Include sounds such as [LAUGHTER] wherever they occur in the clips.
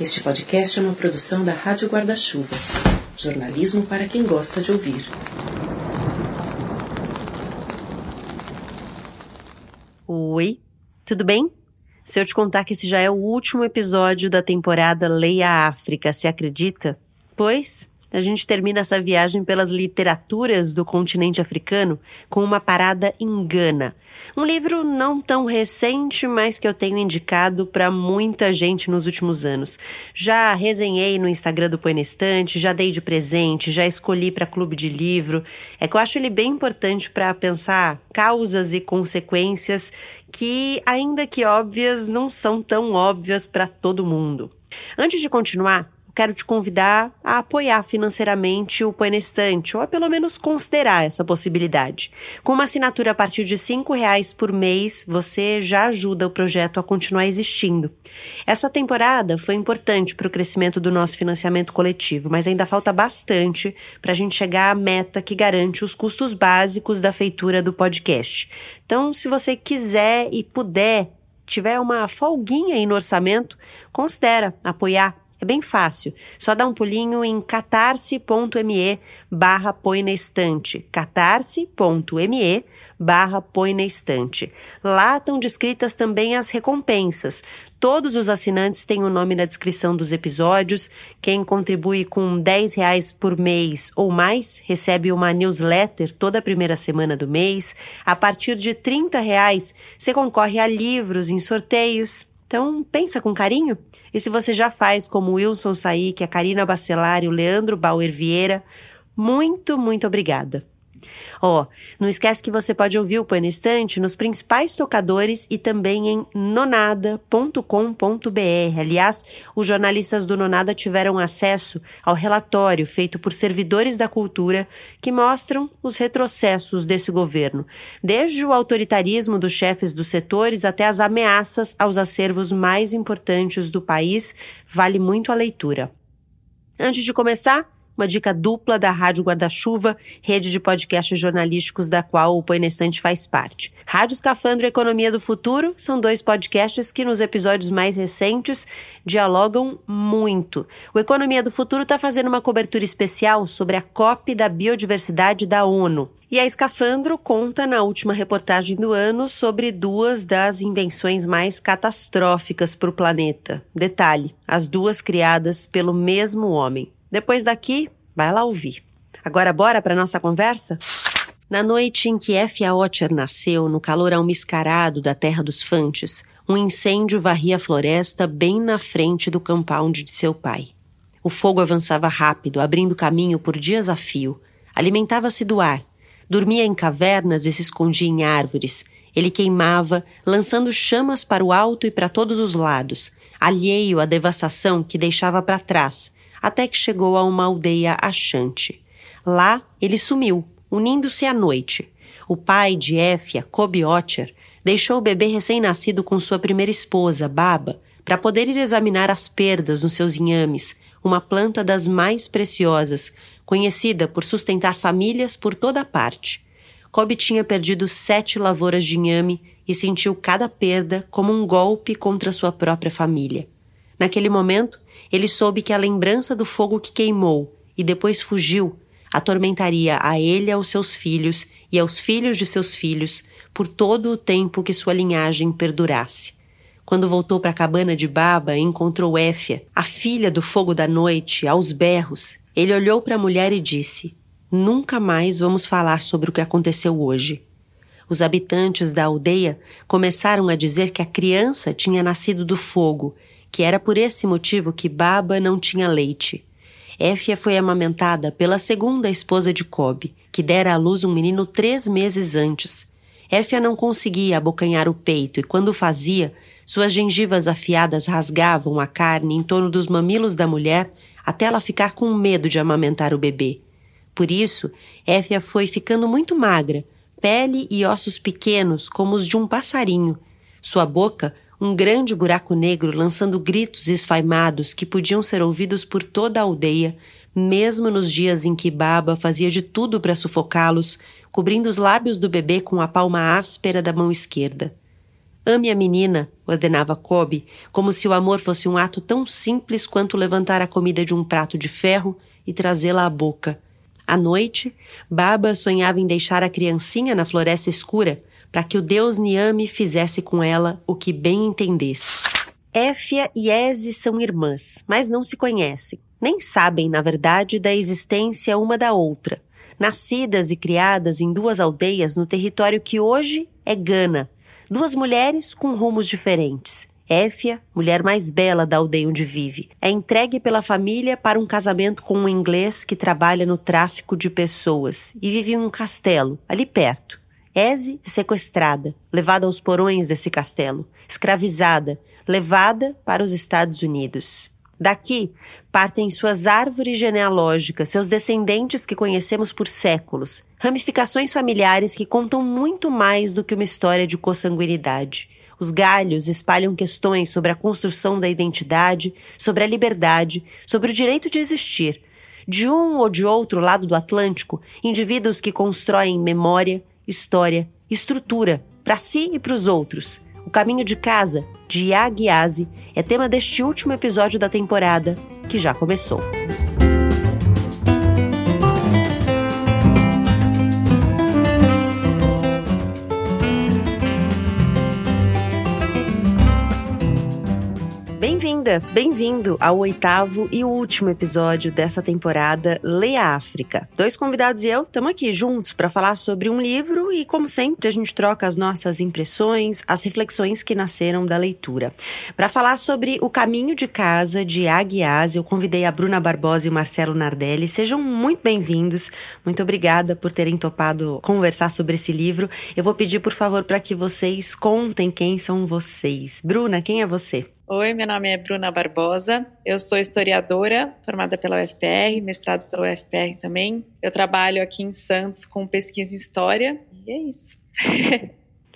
Este podcast é uma produção da Rádio Guarda-Chuva. Jornalismo para quem gosta de ouvir. Oi, tudo bem? Se eu te contar que esse já é o último episódio da temporada Leia África, se acredita? Pois, a gente termina essa viagem pelas literaturas do continente africano com uma parada em Gana. Um livro não tão recente, mas que eu tenho indicado para muita gente nos últimos anos. Já resenhei no Instagram do Põe Estante, já dei de presente, já escolhi para clube de livro. É que eu acho ele bem importante para pensar causas e consequências que, ainda que óbvias, não são tão óbvias para todo mundo. Antes de continuar, quero te convidar a apoiar financeiramente o Põe ou a pelo menos considerar essa possibilidade. Com uma assinatura a partir de R$ reais por mês, você já ajuda o projeto a continuar existindo. Essa temporada foi importante para o crescimento do nosso financiamento coletivo, mas ainda falta bastante para a gente chegar à meta que garante os custos básicos da feitura do podcast. Então, se você quiser e puder, tiver uma folguinha aí no orçamento, considera apoiar é bem fácil. Só dá um pulinho em catarse.me barra põe na estante. catarse.me barra põe na estante. Lá estão descritas também as recompensas. Todos os assinantes têm o nome na descrição dos episódios. Quem contribui com 10 reais por mês ou mais recebe uma newsletter toda a primeira semana do mês. A partir de 30 reais, você concorre a livros em sorteios. Então, pensa com carinho. E se você já faz como Wilson Saik, a Karina Bacelar e o Leandro Bauer Vieira, muito, muito obrigada. Ó, oh, não esquece que você pode ouvir o Põe Estante nos principais tocadores e também em nonada.com.br. Aliás, os jornalistas do Nonada tiveram acesso ao relatório feito por servidores da cultura que mostram os retrocessos desse governo, desde o autoritarismo dos chefes dos setores até as ameaças aos acervos mais importantes do país. Vale muito a leitura. Antes de começar, uma dica dupla da Rádio Guarda-Chuva, rede de podcasts jornalísticos da qual o Poenestante faz parte. Rádio Escafandro e Economia do Futuro são dois podcasts que nos episódios mais recentes dialogam muito. O Economia do Futuro está fazendo uma cobertura especial sobre a COP da Biodiversidade da ONU. E a Escafandro conta na última reportagem do ano sobre duas das invenções mais catastróficas para o planeta. Detalhe: as duas criadas pelo mesmo homem. Depois daqui, vai lá ouvir. Agora bora para nossa conversa? Na noite em que F.A. Otter nasceu, no calor almiscarado da terra dos Fantes, um incêndio varria a floresta bem na frente do compound de seu pai. O fogo avançava rápido, abrindo caminho por dias a fio. Alimentava-se do ar. Dormia em cavernas e se escondia em árvores. Ele queimava, lançando chamas para o alto e para todos os lados, alheio à devastação que deixava para trás, até que chegou a uma aldeia achante. Lá ele sumiu, unindo-se à noite. O pai de Éfia, Kobe Otter, deixou o bebê recém-nascido com sua primeira esposa, Baba, para poder ir examinar as perdas nos seus inhames, uma planta das mais preciosas, conhecida por sustentar famílias por toda parte. Kobe tinha perdido sete lavouras de inhame e sentiu cada perda como um golpe contra sua própria família. Naquele momento, ele soube que a lembrança do fogo que queimou e depois fugiu atormentaria a ele aos seus filhos e aos filhos de seus filhos por todo o tempo que sua linhagem perdurasse. Quando voltou para a cabana de Baba, encontrou Éfia, a filha do fogo da noite, aos berros. Ele olhou para a mulher e disse: Nunca mais vamos falar sobre o que aconteceu hoje. Os habitantes da aldeia começaram a dizer que a criança tinha nascido do fogo que era por esse motivo que Baba não tinha leite. Éfia foi amamentada pela segunda esposa de Kobe, que dera à luz um menino três meses antes. Éfia não conseguia abocanhar o peito e, quando fazia, suas gengivas afiadas rasgavam a carne em torno dos mamilos da mulher até ela ficar com medo de amamentar o bebê. Por isso, Éfia foi ficando muito magra, pele e ossos pequenos como os de um passarinho. Sua boca um grande buraco negro lançando gritos esfaimados que podiam ser ouvidos por toda a aldeia, mesmo nos dias em que Baba fazia de tudo para sufocá-los, cobrindo os lábios do bebê com a palma áspera da mão esquerda. Ame a menina, ordenava Kobe, como se o amor fosse um ato tão simples quanto levantar a comida de um prato de ferro e trazê-la à boca. À noite, Baba sonhava em deixar a criancinha na floresta escura para que o deus Niame fizesse com ela o que bem entendesse. Éfia e Eze são irmãs, mas não se conhecem. Nem sabem, na verdade, da existência uma da outra. Nascidas e criadas em duas aldeias no território que hoje é Gana, Duas mulheres com rumos diferentes. Éfia, mulher mais bela da aldeia onde vive, é entregue pela família para um casamento com um inglês que trabalha no tráfico de pessoas e vive em um castelo, ali perto. Eze sequestrada, levada aos porões desse castelo, escravizada, levada para os Estados Unidos. Daqui partem suas árvores genealógicas, seus descendentes que conhecemos por séculos, ramificações familiares que contam muito mais do que uma história de consanguinidade. Os galhos espalham questões sobre a construção da identidade, sobre a liberdade, sobre o direito de existir. De um ou de outro lado do Atlântico, indivíduos que constroem memória, história, estrutura, para si e para os outros. O caminho de casa, de Yagiase é tema deste último episódio da temporada, que já começou. Bem-vinda, bem-vindo ao oitavo e último episódio dessa temporada Leia África. Dois convidados e eu estamos aqui juntos para falar sobre um livro e, como sempre, a gente troca as nossas impressões, as reflexões que nasceram da leitura. Para falar sobre O Caminho de Casa de Aguiaz, eu convidei a Bruna Barbosa e o Marcelo Nardelli. Sejam muito bem-vindos. Muito obrigada por terem topado conversar sobre esse livro. Eu vou pedir, por favor, para que vocês contem quem são vocês. Bruna, quem é você? Oi, meu nome é Bruna Barbosa, eu sou historiadora, formada pela UFPR, mestrado pela UFPR também. Eu trabalho aqui em Santos com pesquisa em História e é isso. [LAUGHS]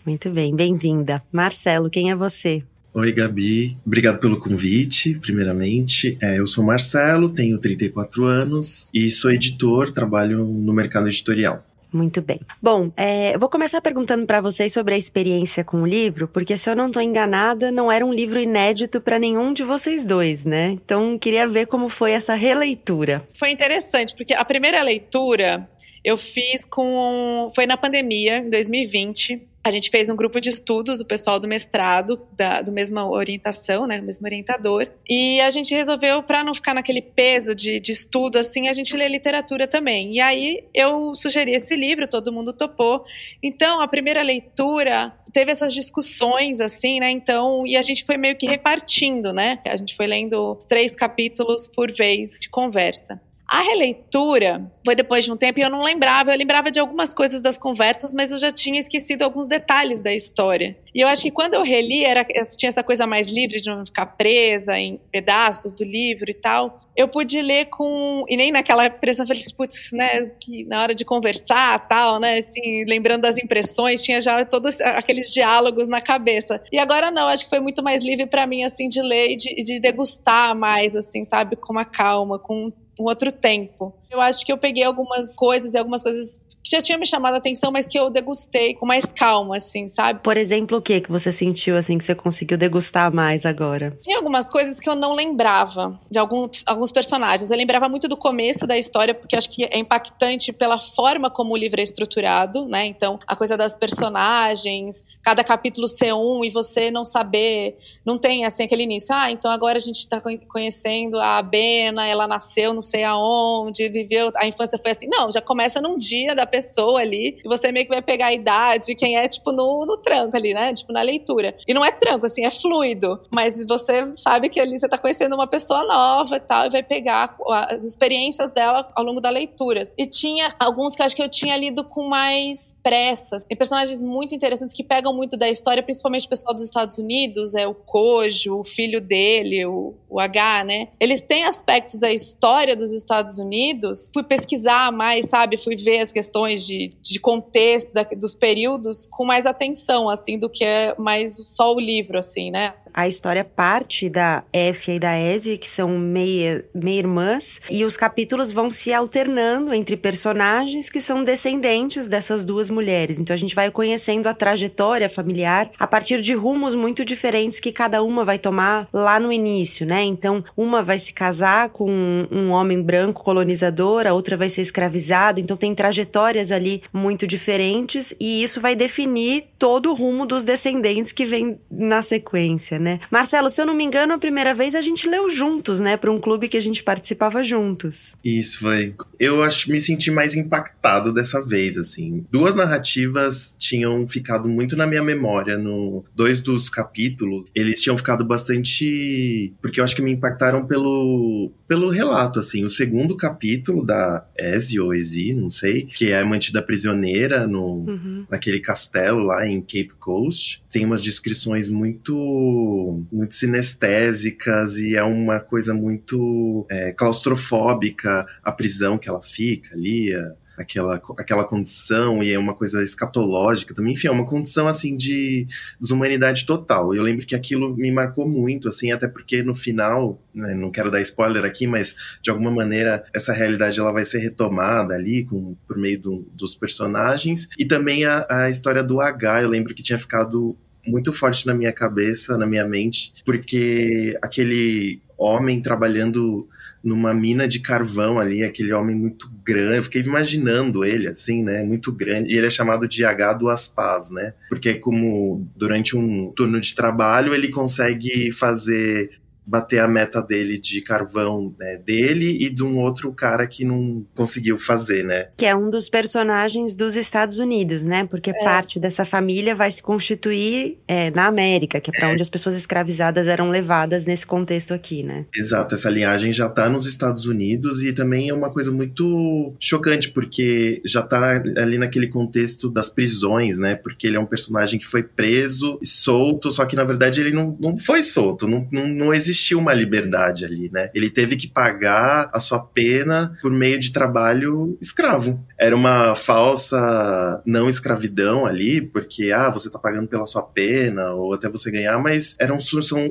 Muito bem, bem-vinda. Marcelo, quem é você? Oi, Gabi. Obrigado pelo convite, primeiramente. É, eu sou Marcelo, tenho 34 anos e sou editor, trabalho no mercado editorial. Muito bem. Bom, é, eu vou começar perguntando para vocês sobre a experiência com o livro, porque se eu não estou enganada, não era um livro inédito para nenhum de vocês dois, né? Então, queria ver como foi essa releitura. Foi interessante, porque a primeira leitura eu fiz com. Foi na pandemia, em 2020 a gente fez um grupo de estudos, o pessoal do mestrado, da do mesma orientação, né, mesmo orientador, e a gente resolveu, para não ficar naquele peso de, de estudo, assim, a gente lê literatura também. E aí eu sugeri esse livro, todo mundo topou. Então, a primeira leitura teve essas discussões, assim, né, então, e a gente foi meio que repartindo, né, a gente foi lendo três capítulos por vez de conversa. A releitura foi depois de um tempo e eu não lembrava. Eu lembrava de algumas coisas das conversas, mas eu já tinha esquecido alguns detalhes da história. E eu acho que quando eu reli, era, tinha essa coisa mais livre de não ficar presa em pedaços do livro e tal. Eu pude ler com. E nem naquela pressão, falei assim, putz, né? Que na hora de conversar tal, né? Assim, lembrando das impressões, tinha já todos aqueles diálogos na cabeça. E agora não, acho que foi muito mais livre para mim, assim, de ler e de, de degustar mais, assim, sabe? Com uma calma, com um outro tempo. Eu acho que eu peguei algumas coisas e algumas coisas que já tinha me chamado a atenção, mas que eu degustei com mais calma, assim, sabe? Por exemplo, o que que você sentiu, assim, que você conseguiu degustar mais agora? Tinha algumas coisas que eu não lembrava de alguns, alguns personagens. Eu lembrava muito do começo da história, porque acho que é impactante pela forma como o livro é estruturado, né? Então, a coisa das personagens, cada capítulo ser um e você não saber, não tem, assim, aquele início. Ah, então agora a gente tá conhecendo a Bena, ela nasceu não sei aonde, viveu, a infância foi assim. Não, já começa num dia da pessoa ali, e você meio que vai pegar a idade, quem é, tipo, no, no tranco ali, né? Tipo, na leitura. E não é tranco, assim, é fluido. Mas você sabe que ali você tá conhecendo uma pessoa nova e tal, e vai pegar as experiências dela ao longo da leitura. E tinha alguns que eu acho que eu tinha lido com mais pressas. Tem personagens muito interessantes que pegam muito da história, principalmente o pessoal dos Estados Unidos, é o Kojo, o filho dele, o, o H, né? Eles têm aspectos da história dos Estados Unidos. Fui pesquisar mais, sabe? Fui ver as questões de, de contexto da, dos períodos com mais atenção, assim, do que é mais só o livro, assim, né? A história parte da Effia e da Ezzy, que são meia-irmãs, e os capítulos vão se alternando entre personagens que são descendentes dessas duas mulheres. Então a gente vai conhecendo a trajetória familiar a partir de rumos muito diferentes que cada uma vai tomar lá no início, né? Então, uma vai se casar com um homem branco colonizador, a outra vai ser escravizada, então tem trajetórias ali muito diferentes e isso vai definir todo o rumo dos descendentes que vem na sequência, né? Marcelo, se eu não me engano, a primeira vez a gente leu juntos, né, para um clube que a gente participava juntos. Isso foi. Eu acho me senti mais impactado dessa vez, assim. Duas narrativas tinham ficado muito na minha memória no dois dos capítulos, eles tinham ficado bastante porque eu acho que me impactaram pelo pelo relato, assim. O segundo capítulo da Ezzy ou Ezzy, não sei, que é mantida prisioneira no, uhum. naquele castelo lá em Cape Coast, tem umas descrições muito, muito sinestésicas e é uma coisa muito é, claustrofóbica a prisão que ela fica ali, aquela, aquela condição e é uma coisa escatológica também, enfim, é uma condição assim de desumanidade total. Eu lembro que aquilo me marcou muito, assim, até porque no final, né, não quero dar spoiler aqui, mas de alguma maneira essa realidade ela vai ser retomada ali com, por meio do, dos personagens e também a, a história do H. Eu lembro que tinha ficado muito forte na minha cabeça, na minha mente, porque aquele homem trabalhando numa mina de carvão ali, aquele homem muito grande. Eu fiquei imaginando ele, assim, né? Muito grande. E ele é chamado de H Duas Paz, né? Porque como durante um turno de trabalho ele consegue fazer bater a meta dele de carvão né, dele e de um outro cara que não conseguiu fazer, né? Que é um dos personagens dos Estados Unidos, né? Porque é. parte dessa família vai se constituir é, na América, que é para é. onde as pessoas escravizadas eram levadas nesse contexto aqui, né? Exato, essa linhagem já tá nos Estados Unidos e também é uma coisa muito chocante, porque já tá ali naquele contexto das prisões, né? Porque ele é um personagem que foi preso, solto, só que na verdade ele não, não foi solto, não, não, não existe existiu uma liberdade ali, né? Ele teve que pagar a sua pena por meio de trabalho escravo. Era uma falsa não escravidão ali, porque, ah, você tá pagando pela sua pena, ou até você ganhar, mas era um,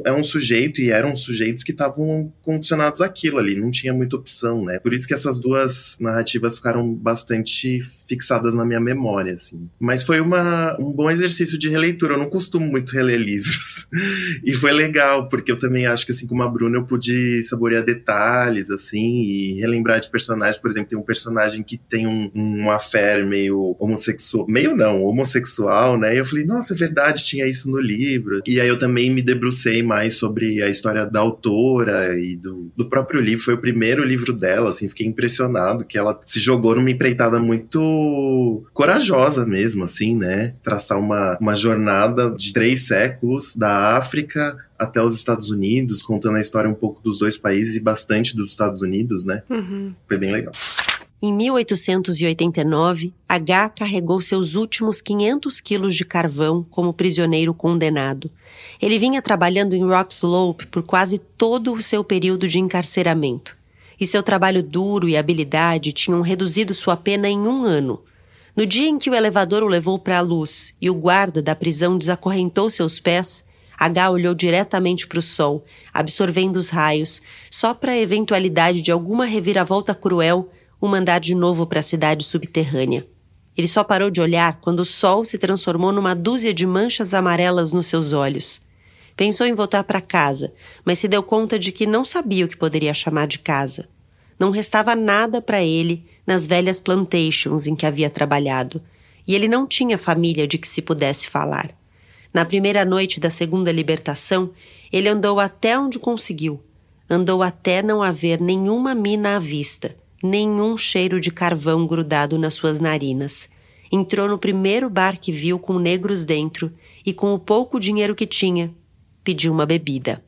é um sujeito e eram sujeitos que estavam condicionados àquilo ali, não tinha muita opção, né? Por isso que essas duas narrativas ficaram bastante fixadas na minha memória, assim. Mas foi uma, um bom exercício de releitura. Eu não costumo muito reler livros. [LAUGHS] e foi legal, porque eu também acho que que assim como a Bruna eu pude saborear detalhes assim e relembrar de personagens, por exemplo, tem um personagem que tem um, um meio homossexual, meio não, homossexual, né? E eu falei, nossa, é verdade, tinha isso no livro. E aí eu também me debrucei mais sobre a história da autora e do, do próprio livro. Foi o primeiro livro dela, assim, fiquei impressionado que ela se jogou numa empreitada muito corajosa mesmo, assim, né? Traçar uma, uma jornada de três séculos da África até os Estados Unidos, contando a história um pouco dos dois países e bastante dos Estados Unidos, né? Uhum. Foi bem legal. Em 1889, H carregou seus últimos 500 quilos de carvão como prisioneiro condenado. Ele vinha trabalhando em Rock Slope por quase todo o seu período de encarceramento. E seu trabalho duro e habilidade tinham reduzido sua pena em um ano. No dia em que o elevador o levou para a luz e o guarda da prisão desacorrentou seus pés, H olhou diretamente para o sol, absorvendo os raios, só para a eventualidade de alguma reviravolta cruel o mandar de novo para a cidade subterrânea. Ele só parou de olhar quando o sol se transformou numa dúzia de manchas amarelas nos seus olhos. Pensou em voltar para casa, mas se deu conta de que não sabia o que poderia chamar de casa. Não restava nada para ele nas velhas plantations em que havia trabalhado, e ele não tinha família de que se pudesse falar. Na primeira noite da segunda libertação, ele andou até onde conseguiu. Andou até não haver nenhuma mina à vista, nenhum cheiro de carvão grudado nas suas narinas. Entrou no primeiro bar que viu com negros dentro e, com o pouco dinheiro que tinha, pediu uma bebida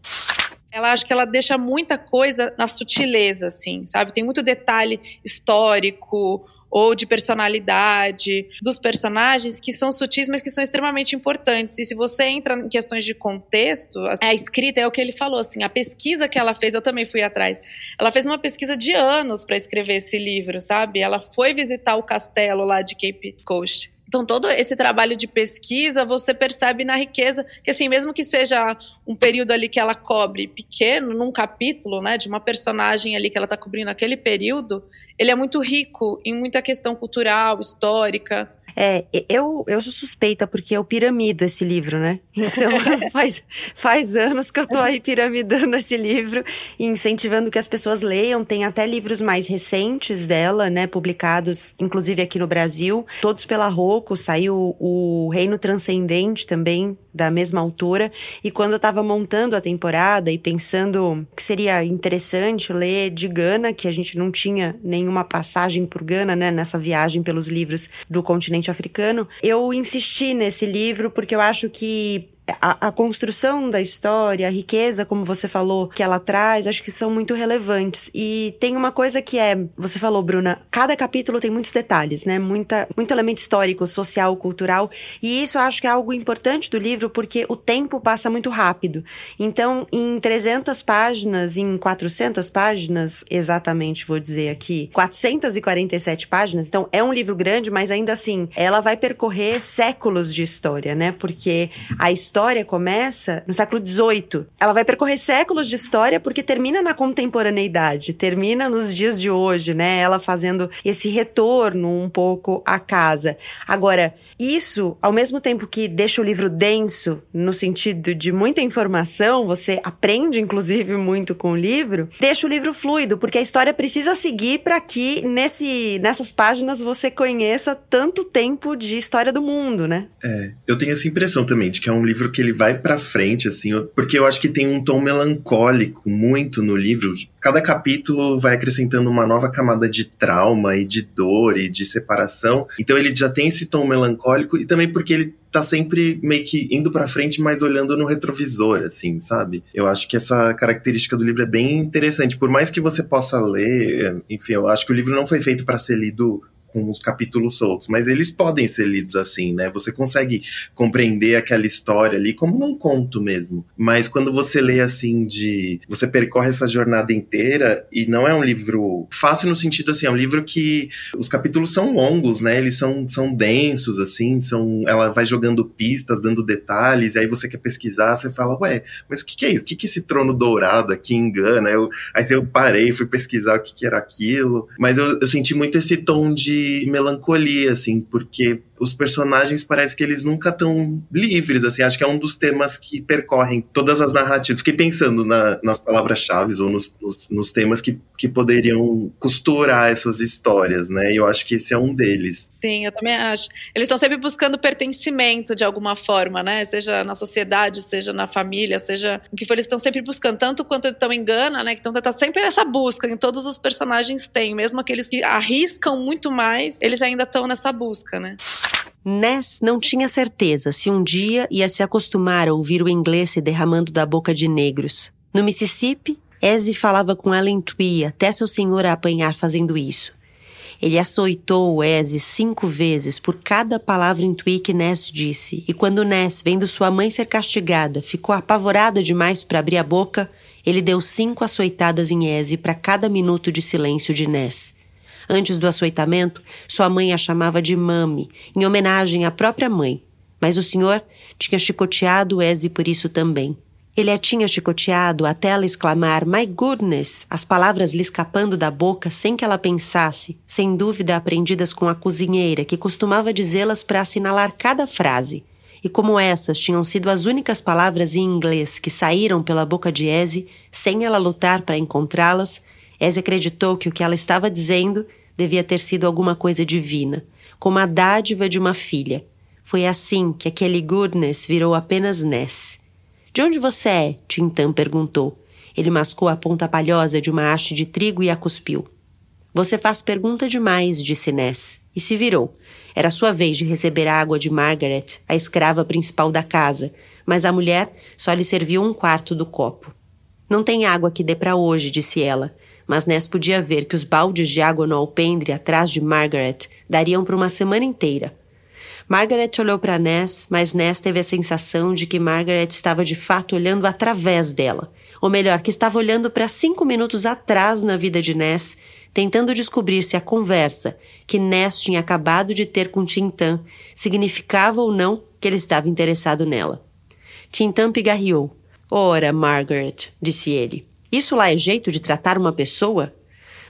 ela acho que ela deixa muita coisa na sutileza, assim, sabe? Tem muito detalhe histórico, ou de personalidade dos personagens que são sutis, mas que são extremamente importantes. E se você entra em questões de contexto, a escrita é o que ele falou, assim, a pesquisa que ela fez, eu também fui atrás. Ela fez uma pesquisa de anos para escrever esse livro, sabe? Ela foi visitar o castelo lá de Cape Coast Então, todo esse trabalho de pesquisa você percebe na riqueza, que assim, mesmo que seja um período ali que ela cobre pequeno, num capítulo, né, de uma personagem ali que ela está cobrindo aquele período, ele é muito rico em muita questão cultural, histórica. É, eu, eu sou suspeita porque eu piramido esse livro, né? Então [LAUGHS] faz, faz anos que eu tô aí piramidando esse livro e incentivando que as pessoas leiam. Tem até livros mais recentes dela, né? Publicados, inclusive aqui no Brasil, todos pela Rocco. Saiu o Reino Transcendente também, da mesma autora. E quando eu tava montando a temporada e pensando que seria interessante ler de Gana, que a gente não tinha nenhuma passagem por Gana, né? Nessa viagem pelos livros do continente africano, eu insisti nesse livro porque eu acho que a, a, construção da história, a riqueza, como você falou, que ela traz, acho que são muito relevantes. E tem uma coisa que é, você falou, Bruna, cada capítulo tem muitos detalhes, né? Muita, muito elemento histórico, social, cultural. E isso acho que é algo importante do livro, porque o tempo passa muito rápido. Então, em 300 páginas, em 400 páginas, exatamente vou dizer aqui, 447 páginas. Então, é um livro grande, mas ainda assim, ela vai percorrer séculos de história, né? Porque a história história começa no século XVIII. Ela vai percorrer séculos de história porque termina na contemporaneidade, termina nos dias de hoje, né? Ela fazendo esse retorno um pouco à casa. Agora, isso, ao mesmo tempo que deixa o livro denso, no sentido de muita informação, você aprende inclusive muito com o livro, deixa o livro fluido, porque a história precisa seguir para que nesse, nessas páginas você conheça tanto tempo de história do mundo, né? É, eu tenho essa impressão também de que é um livro livro que ele vai para frente, assim, porque eu acho que tem um tom melancólico muito no livro. Cada capítulo vai acrescentando uma nova camada de trauma e de dor e de separação. Então ele já tem esse tom melancólico e também porque ele tá sempre meio que indo para frente, mas olhando no retrovisor, assim, sabe? Eu acho que essa característica do livro é bem interessante. Por mais que você possa ler, enfim, eu acho que o livro não foi feito para ser lido com os capítulos soltos, mas eles podem ser lidos assim, né? Você consegue compreender aquela história ali como num conto mesmo. Mas quando você lê assim de, você percorre essa jornada inteira e não é um livro fácil no sentido assim, é um livro que os capítulos são longos, né? Eles são são densos assim, são ela vai jogando pistas, dando detalhes, e aí você quer pesquisar, você fala, ué, mas o que, que é isso? O que, que esse trono dourado aqui engana? Eu, aí eu parei, fui pesquisar o que, que era aquilo, mas eu, eu senti muito esse tom de melancolia, assim, porque os personagens parece que eles nunca estão livres, assim, acho que é um dos temas que percorrem todas as narrativas. Fiquei pensando na, nas palavras-chave ou nos, nos, nos, temas que, que poderiam costurar essas histórias, né? E eu acho que esse é um deles. Sim, eu também acho. Eles estão sempre buscando pertencimento de alguma forma, né? Seja na sociedade, seja na família, seja o que for, eles estão sempre buscando, tanto quanto estão em Gana, né? Então tá sempre essa busca, em todos os personagens têm, mesmo aqueles que arriscam muito mais, eles ainda estão nessa busca, né? Ness não tinha certeza se um dia ia se acostumar a ouvir o inglês se derramando da boca de negros. No Mississippi, Ezzy falava com ela em Twi até seu senhor a apanhar fazendo isso. Ele açoitou Ezzy cinco vezes por cada palavra em Twi que Ness disse, e quando Ness, vendo sua mãe ser castigada, ficou apavorada demais para abrir a boca, ele deu cinco açoitadas em Ezzy para cada minuto de silêncio de Ness. Antes do açoitamento, sua mãe a chamava de Mami, em homenagem à própria mãe. Mas o senhor tinha chicoteado Ezzy por isso também. Ele a tinha chicoteado até ela exclamar My goodness, as palavras lhe escapando da boca sem que ela pensasse, sem dúvida aprendidas com a cozinheira, que costumava dizê-las para assinalar cada frase. E como essas tinham sido as únicas palavras em inglês que saíram pela boca de Ezzy, sem ela lutar para encontrá-las, Eze acreditou que o que ela estava dizendo devia ter sido alguma coisa divina, como a dádiva de uma filha. Foi assim que aquele goodness virou apenas Ness. De onde você é? Tintam perguntou. Ele mascou a ponta palhosa de uma haste de trigo e a cuspiu. Você faz pergunta demais, disse Ness, e se virou. Era sua vez de receber a água de Margaret, a escrava principal da casa, mas a mulher só lhe serviu um quarto do copo. Não tem água que dê para hoje, disse ela mas Ness podia ver que os baldes de água no alpendre atrás de Margaret dariam para uma semana inteira. Margaret olhou para Ness, mas Ness teve a sensação de que Margaret estava de fato olhando através dela. Ou melhor, que estava olhando para cinco minutos atrás na vida de Ness, tentando descobrir se a conversa que Ness tinha acabado de ter com Tintan significava ou não que ele estava interessado nela. Tintan pigarreou. Ora, Margaret, disse ele, isso lá é jeito de tratar uma pessoa?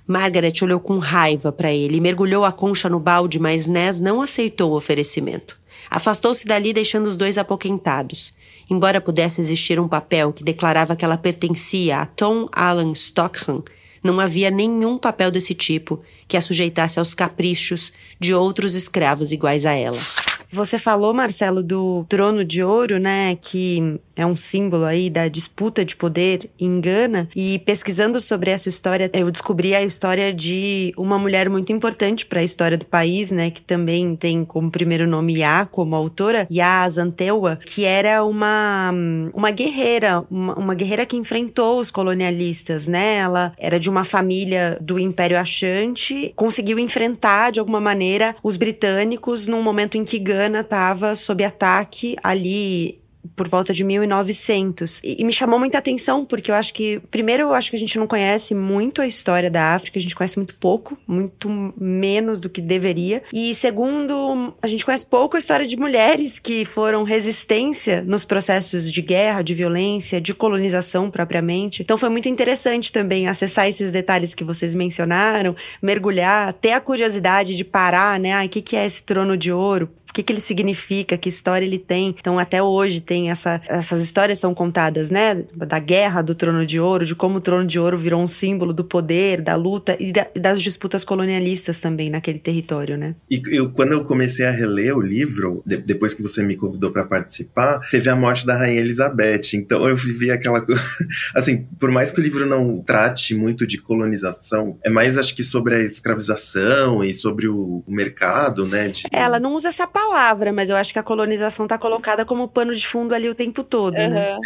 Margaret olhou com raiva para ele e mergulhou a concha no balde, mas Ness não aceitou o oferecimento. Afastou-se dali, deixando os dois apoquentados. Embora pudesse existir um papel que declarava que ela pertencia a Tom Allen Stockham, não havia nenhum papel desse tipo que a sujeitasse aos caprichos de outros escravos iguais a ela. Você falou, Marcelo, do trono de ouro, né? Que é um símbolo aí da disputa de poder em Gana. E pesquisando sobre essa história, eu descobri a história de uma mulher muito importante para a história do país, né? Que também tem como primeiro nome Yá, como autora, Yá Azantewa, que era uma, uma guerreira, uma, uma guerreira que enfrentou os colonialistas, né? Ela era de uma família do Império Achante, conseguiu enfrentar de alguma maneira os britânicos num momento em que Gana Ghana estava sob ataque ali por volta de 1900. E, e, me chamou muita atenção, porque eu acho que, primeiro, eu acho que a gente não conhece muito a história da África, a gente conhece muito pouco, muito menos do que deveria. E segundo, a gente conhece pouco a história de mulheres que foram resistência nos processos de guerra, de violência, de colonização propriamente. Então foi muito interessante também acessar esses detalhes que vocês mencionaram, mergulhar, ter a curiosidade de parar, né? Ah, o que, que é esse trono de ouro? O que, que ele significa, que história ele tem. Então, até hoje tem essa, essas histórias são contadas, né? Da guerra do Trono de Ouro, de como o Trono de Ouro virou um símbolo do poder, da luta e da, das disputas colonialistas também naquele território, né? E eu, quando eu comecei a reler o livro, de, depois que você me convidou para participar, teve a morte da Rainha Elizabeth. Então eu vivi aquela [LAUGHS] assim, por mais que o livro não trate muito de colonização, é mais acho que sobre a escravização e sobre o, o mercado, né? De... Ela não usa essa palavra palavra, mas eu acho que a colonização está colocada como pano de fundo ali o tempo todo, uhum. né?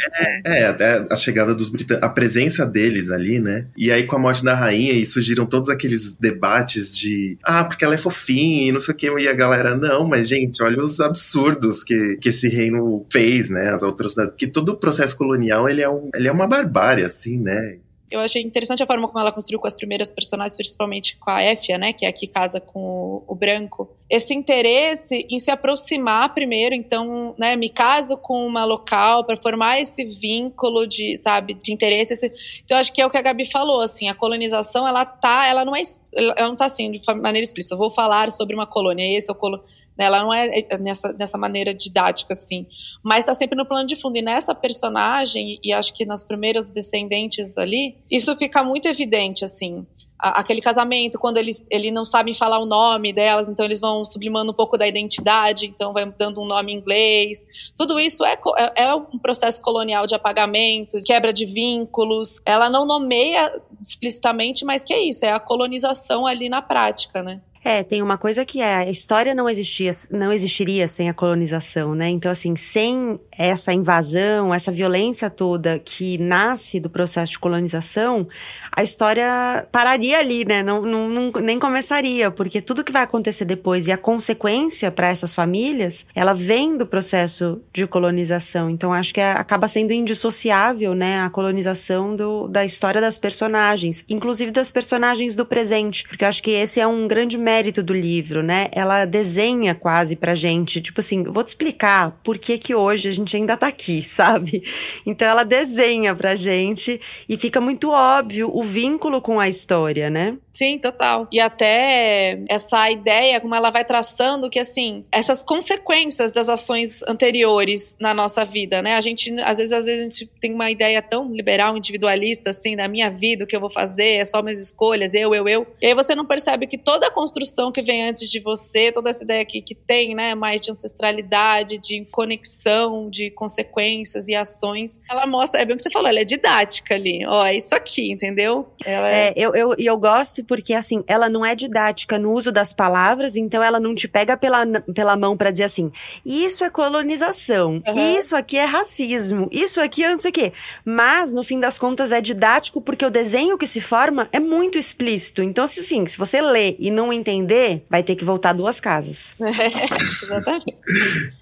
É, é, até a chegada dos britânicos, a presença deles ali, né? E aí com a morte da rainha e surgiram todos aqueles debates de ah, porque ela é fofinha e não sei o que, e a galera, não, mas gente, olha os absurdos que, que esse reino fez, né? As atrocidades, porque todo o processo colonial, ele é, um, ele é uma barbárie, assim, né? Eu achei interessante a forma como ela construiu com as primeiras personagens, principalmente com a Éfia, né, que é a que casa com o, o, branco. Esse interesse em se aproximar primeiro, então, né, me caso com uma local para formar esse vínculo de, sabe, de interesse. Esse... Então, acho que é o que a Gabi falou, assim, a colonização, ela tá, ela não é, ela não tá assim de maneira explícita. Eu vou falar sobre uma colônia, esse é o colo né? Ela não é, é nessa, nessa maneira didática, assim. Mas está sempre no plano de fundo. E nessa personagem, e acho que nas primeiras descendentes ali, isso fica muito evidente, assim. aquele casamento, quando eles, eles não sabem falar o nome delas, então eles vão sublimando um pouco da identidade, então vai dando um nome em inglês. Tudo isso é, é, é um processo colonial de apagamento, quebra de vínculos. Ela não nomeia explicitamente, mas que é isso, é a colonização ali na prática, né? É, tem uma coisa que é a história não existia, não existiria sem a colonização, né? Então assim, sem essa invasão, essa violência toda que nasce do processo de colonização, a história pararia ali, né? Não, não, não nem começaria, porque tudo que vai acontecer depois e a consequência para essas famílias, ela vem do processo de colonização. Então acho que é, acaba sendo indissociável, né, a colonização do, da história das personagens, inclusive das personagens do presente, porque eu acho que esse é um grande mérito mérito do livro, né? Ela desenha quase pra gente, tipo assim, vou te explicar por que que hoje a gente ainda tá aqui, [LAUGHS] sabe? Então ela desenha pra gente e fica muito óbvio o vínculo com a história, né? Sim, total. E até essa ideia, como ela vai traçando, que assim, essas consequências das ações anteriores na nossa vida, né? A gente, às vezes, às vezes a gente tem uma ideia tão liberal, individualista, assim, da minha vida, o que eu vou fazer, é só minhas escolhas, eu, eu, eu. E aí você não percebe que toda a construção que vem antes de você, toda essa ideia aqui que tem, né, mais de ancestralidade, de conexão, de consequências e ações, ela mostra, é bem o que você falou, ela é didática ali. Ó, é isso aqui, entendeu? Ela é... é eu, eu, eu gosto porque assim, ela não é didática no uso das palavras, então ela não te pega pela, pela mão para dizer assim, isso é colonização, uhum. isso aqui é racismo, isso aqui é não sei o quê. Mas, no fim das contas, é didático porque o desenho que se forma é muito explícito. Então, assim, se você lê e não entender, vai ter que voltar duas casas. [LAUGHS] exatamente.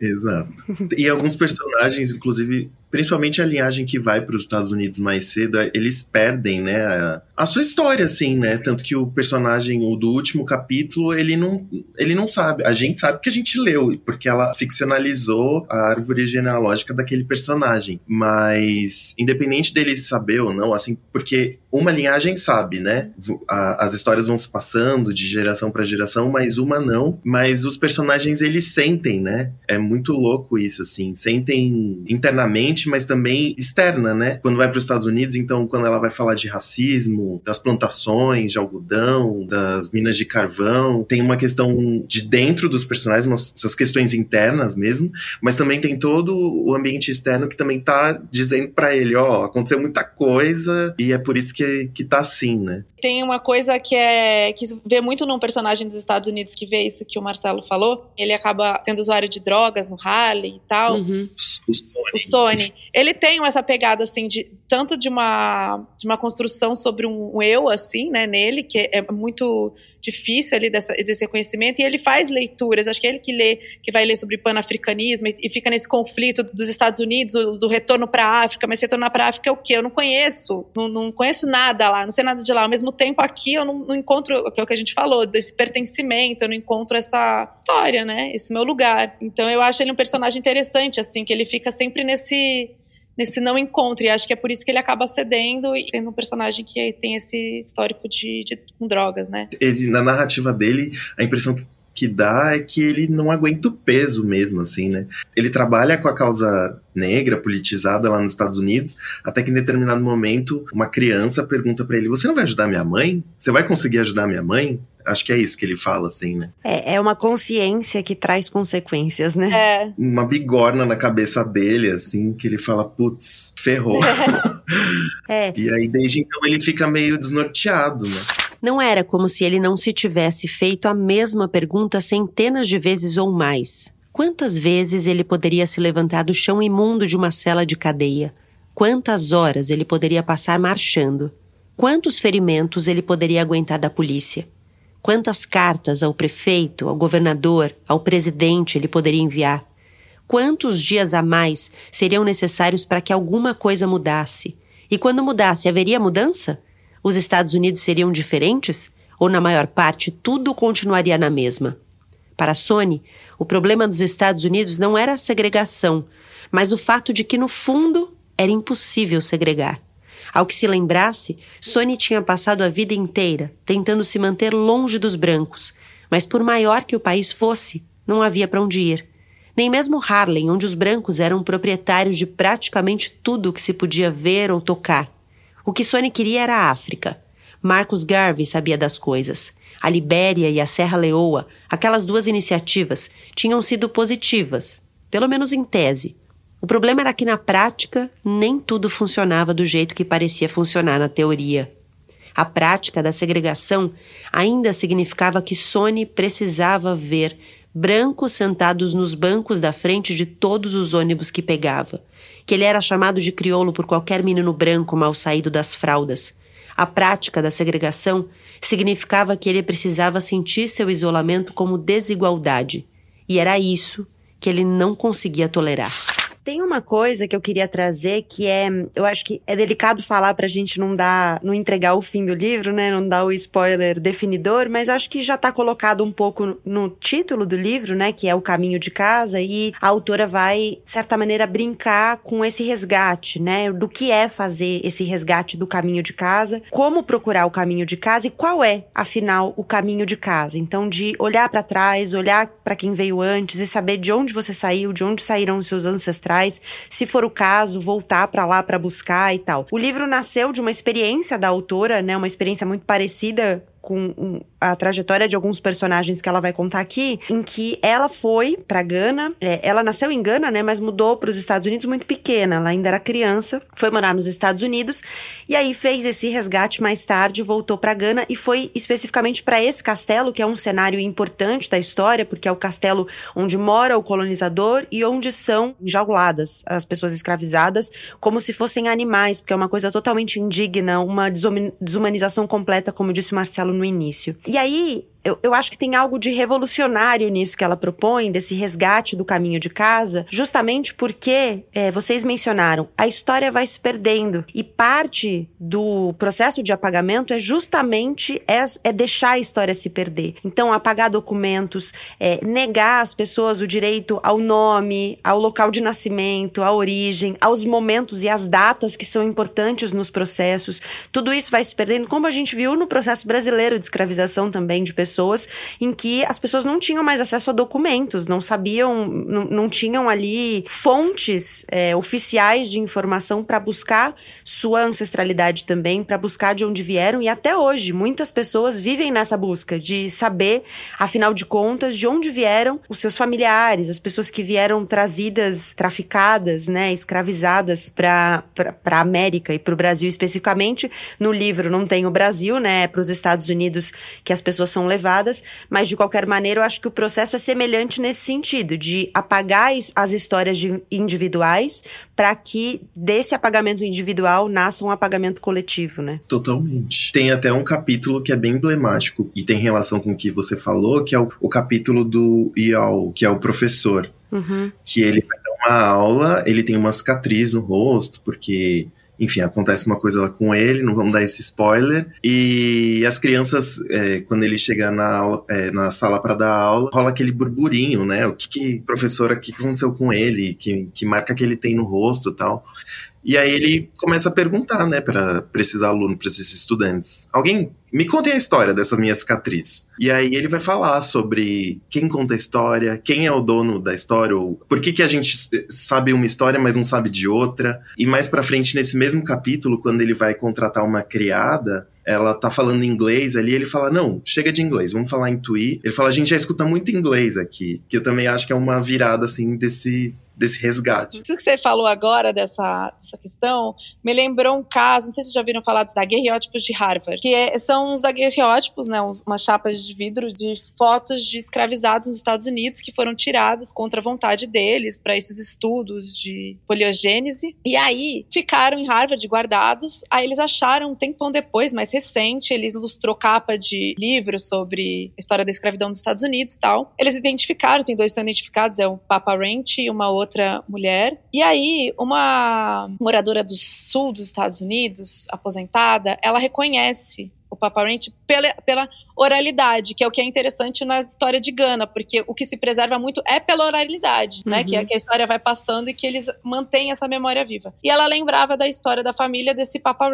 Exato. E alguns personagens, inclusive, principalmente a linhagem que vai para os Estados Unidos mais cedo, eles perdem, né, a, a sua história, assim, né? Tanto que o personagem o do último capítulo, ele não, ele não sabe. A gente sabe que a gente leu, porque ela ficcionalizou a árvore genealógica daquele personagem. Mas, independente dele saber ou não, assim, porque uma linhagem sabe, né? As histórias vão se passando de geração para geração, mas uma não. Mas os personagens, eles sentem, né? É muito louco isso, assim. Sentem internamente, mas também externa, né? Quando vai para os Estados Unidos, então, quando ela vai falar de racismo, das plantações de algodão, das minas de carvão, tem uma questão de dentro dos personagens, essas questões internas mesmo, mas também tem todo o ambiente externo que também tá dizendo para ele, ó, oh, aconteceu muita coisa e é por isso que que, que tá assim, né? Tem uma coisa que é que vê muito num personagem dos Estados Unidos que vê isso que o Marcelo falou. Ele acaba sendo usuário de drogas no Harley e tal. Uhum. O Sony. Ele tem essa pegada assim de tanto de uma de uma construção sobre um, um eu assim, né, nele que é muito difícil ali dessa, desse reconhecimento e ele faz leituras. Acho que é ele que lê, que vai ler sobre panafricanismo e, e fica nesse conflito dos Estados Unidos, do, do retorno para a África. Mas retornar para a África é o quê? Eu não conheço, não, não conheço nada lá, não sei nada de lá. Ao mesmo tempo, aqui eu não, não encontro, que é o que a gente falou, desse pertencimento, eu não encontro essa história, né? Esse meu lugar. Então eu acho ele um personagem interessante, assim, que ele fica sempre nesse nesse não encontro. E acho que é por isso que ele acaba cedendo e sendo um personagem que tem esse histórico de, de com drogas, né? Ele, na narrativa dele, a impressão que dá é que ele não aguenta o peso mesmo, assim, né? Ele trabalha com a causa negra politizada lá nos Estados Unidos, até que em determinado momento uma criança pergunta para ele: Você não vai ajudar minha mãe? Você vai conseguir ajudar minha mãe? Acho que é isso que ele fala, assim, né? É, é uma consciência que traz consequências, né? É. Uma bigorna na cabeça dele, assim, que ele fala, putz, ferrou. [LAUGHS] É. E aí, desde então, ele fica meio desnorteado, né? Não era como se ele não se tivesse feito a mesma pergunta centenas de vezes ou mais. Quantas vezes ele poderia se levantar do chão imundo de uma cela de cadeia? Quantas horas ele poderia passar marchando? Quantos ferimentos ele poderia aguentar da polícia? Quantas cartas ao prefeito, ao governador, ao presidente ele poderia enviar? Quantos dias a mais seriam necessários para que alguma coisa mudasse? E quando mudasse, haveria mudança? Os Estados Unidos seriam diferentes? Ou, na maior parte, tudo continuaria na mesma? Para Sony, o problema dos Estados Unidos não era a segregação, mas o fato de que, no fundo, era impossível segregar. Ao que se lembrasse, Sony tinha passado a vida inteira tentando se manter longe dos brancos, mas por maior que o país fosse, não havia para onde ir. Nem mesmo Harlem, onde os brancos eram proprietários de praticamente tudo o que se podia ver ou tocar. O que Sony queria era a África. Marcus Garvey sabia das coisas. A Libéria e a Serra Leoa, aquelas duas iniciativas, tinham sido positivas, pelo menos em tese. O problema era que na prática nem tudo funcionava do jeito que parecia funcionar na teoria. A prática da segregação ainda significava que Sony precisava ver brancos sentados nos bancos da frente de todos os ônibus que pegava que ele era chamado de crioulo por qualquer menino branco mal saído das fraldas. A prática da segregação significava que ele precisava sentir seu isolamento como desigualdade, e era isso que ele não conseguia tolerar. Tem uma coisa que eu queria trazer que é, eu acho que é delicado falar pra gente não dar, não entregar o fim do livro, né, não dar o spoiler definidor, mas acho que já tá colocado um pouco no título do livro, né, que é o caminho de casa e a autora vai, de certa maneira, brincar com esse resgate, né, do que é fazer esse resgate do caminho de casa, como procurar o caminho de casa e qual é, afinal, o caminho de casa. Então, de olhar para trás, olhar para quem veio antes e saber de onde você saiu, de onde saíram os seus ancestrais se for o caso, voltar para lá para buscar e tal. O livro nasceu de uma experiência da autora, né, uma experiência muito parecida com a trajetória de alguns personagens que ela vai contar aqui, em que ela foi para Gana, é, ela nasceu em Gana, né, mas mudou para os Estados Unidos muito pequena, ela ainda era criança, foi morar nos Estados Unidos e aí fez esse resgate mais tarde, voltou para Gana e foi especificamente para esse castelo, que é um cenário importante da história, porque é o castelo onde mora o colonizador e onde são enjauladas as pessoas escravizadas como se fossem animais, porque é uma coisa totalmente indigna, uma desumanização completa, como disse o Marcelo no início. E aí, eu, eu acho que tem algo de revolucionário nisso que ela propõe, desse resgate do caminho de casa, justamente porque é, vocês mencionaram, a história vai se perdendo. E parte do processo de apagamento é justamente é, deixar a história se perder. Então, apagar documentos, é, negar às pessoas o direito ao nome, ao local de nascimento, à origem, aos momentos e às datas que são importantes nos processos. Tudo isso vai se perdendo, como a gente viu no processo brasileiro de escravização também de pessoas, em que as pessoas não tinham mais acesso a documentos, não sabiam, não, não tinham ali fontes é, oficiais de informação para buscar sua ancestralidade também, para buscar de onde vieram. E até hoje, muitas pessoas vivem nessa busca de saber, afinal de contas, de onde vieram os seus familiares, as pessoas que vieram trazidas, traficadas, né, escravizadas para a América e para o Brasil especificamente. No livro não tem o Brasil, né, é para os Estados Unidos que as pessoas são levadas, mas de qualquer maneira eu acho que o processo é semelhante nesse sentido, de apagar as histórias individuais para que desse apagamento individual nasça um apagamento coletivo, né? Totalmente. Tem até um capítulo que é bem emblemático e tem relação com o que você falou, que é o, o capítulo do Ial, que é o professor. Uhum. Que ele vai dar uma aula, ele tem uma cicatriz no rosto, porque enfim, acontece uma coisa lá com ele, não vamos dar esse spoiler. E as crianças, é, quando ele chega na, aula, é, na sala para dar aula, rola aquele burburinho, né? O que, que professora, o que aconteceu com ele? Que, que marca que ele tem no rosto e tal. E aí ele começa a perguntar, né, para esses alunos, para esses estudantes: alguém me contem a história dessa minha cicatriz. E aí ele vai falar sobre quem conta a história, quem é o dono da história, ou por que, que a gente sabe uma história, mas não sabe de outra. E mais pra frente, nesse mesmo capítulo, quando ele vai contratar uma criada, ela tá falando inglês ali, ele fala, não, chega de inglês, vamos falar em Twi. Ele fala, a gente já escuta muito inglês aqui, que eu também acho que é uma virada, assim, desse, desse resgate. Isso que você falou agora dessa, dessa questão me lembrou um caso, não sei se vocês já viram falar dos daguerreótipos de Harvard, que é, são uns daguerreótipos, né, umas chapas de vidro de fotos de escravizados nos Estados Unidos que foram tiradas contra a vontade deles para esses estudos de poliogênese. E aí ficaram em Harvard guardados. Aí eles acharam um tempão depois, mais recente, ele ilustrou capa de livro sobre a história da escravidão nos Estados Unidos e tal. Eles identificaram, tem dois estão identificados, é o Papa Ranch e uma outra outra mulher. E aí, uma moradora do sul dos Estados Unidos, aposentada, ela reconhece o Papa Ranch pela, pela oralidade, que é o que é interessante na história de Gana, porque o que se preserva muito é pela oralidade, né? Que, é uhum. que a história vai passando e que eles mantêm essa memória viva. E ela lembrava da história da família desse Papa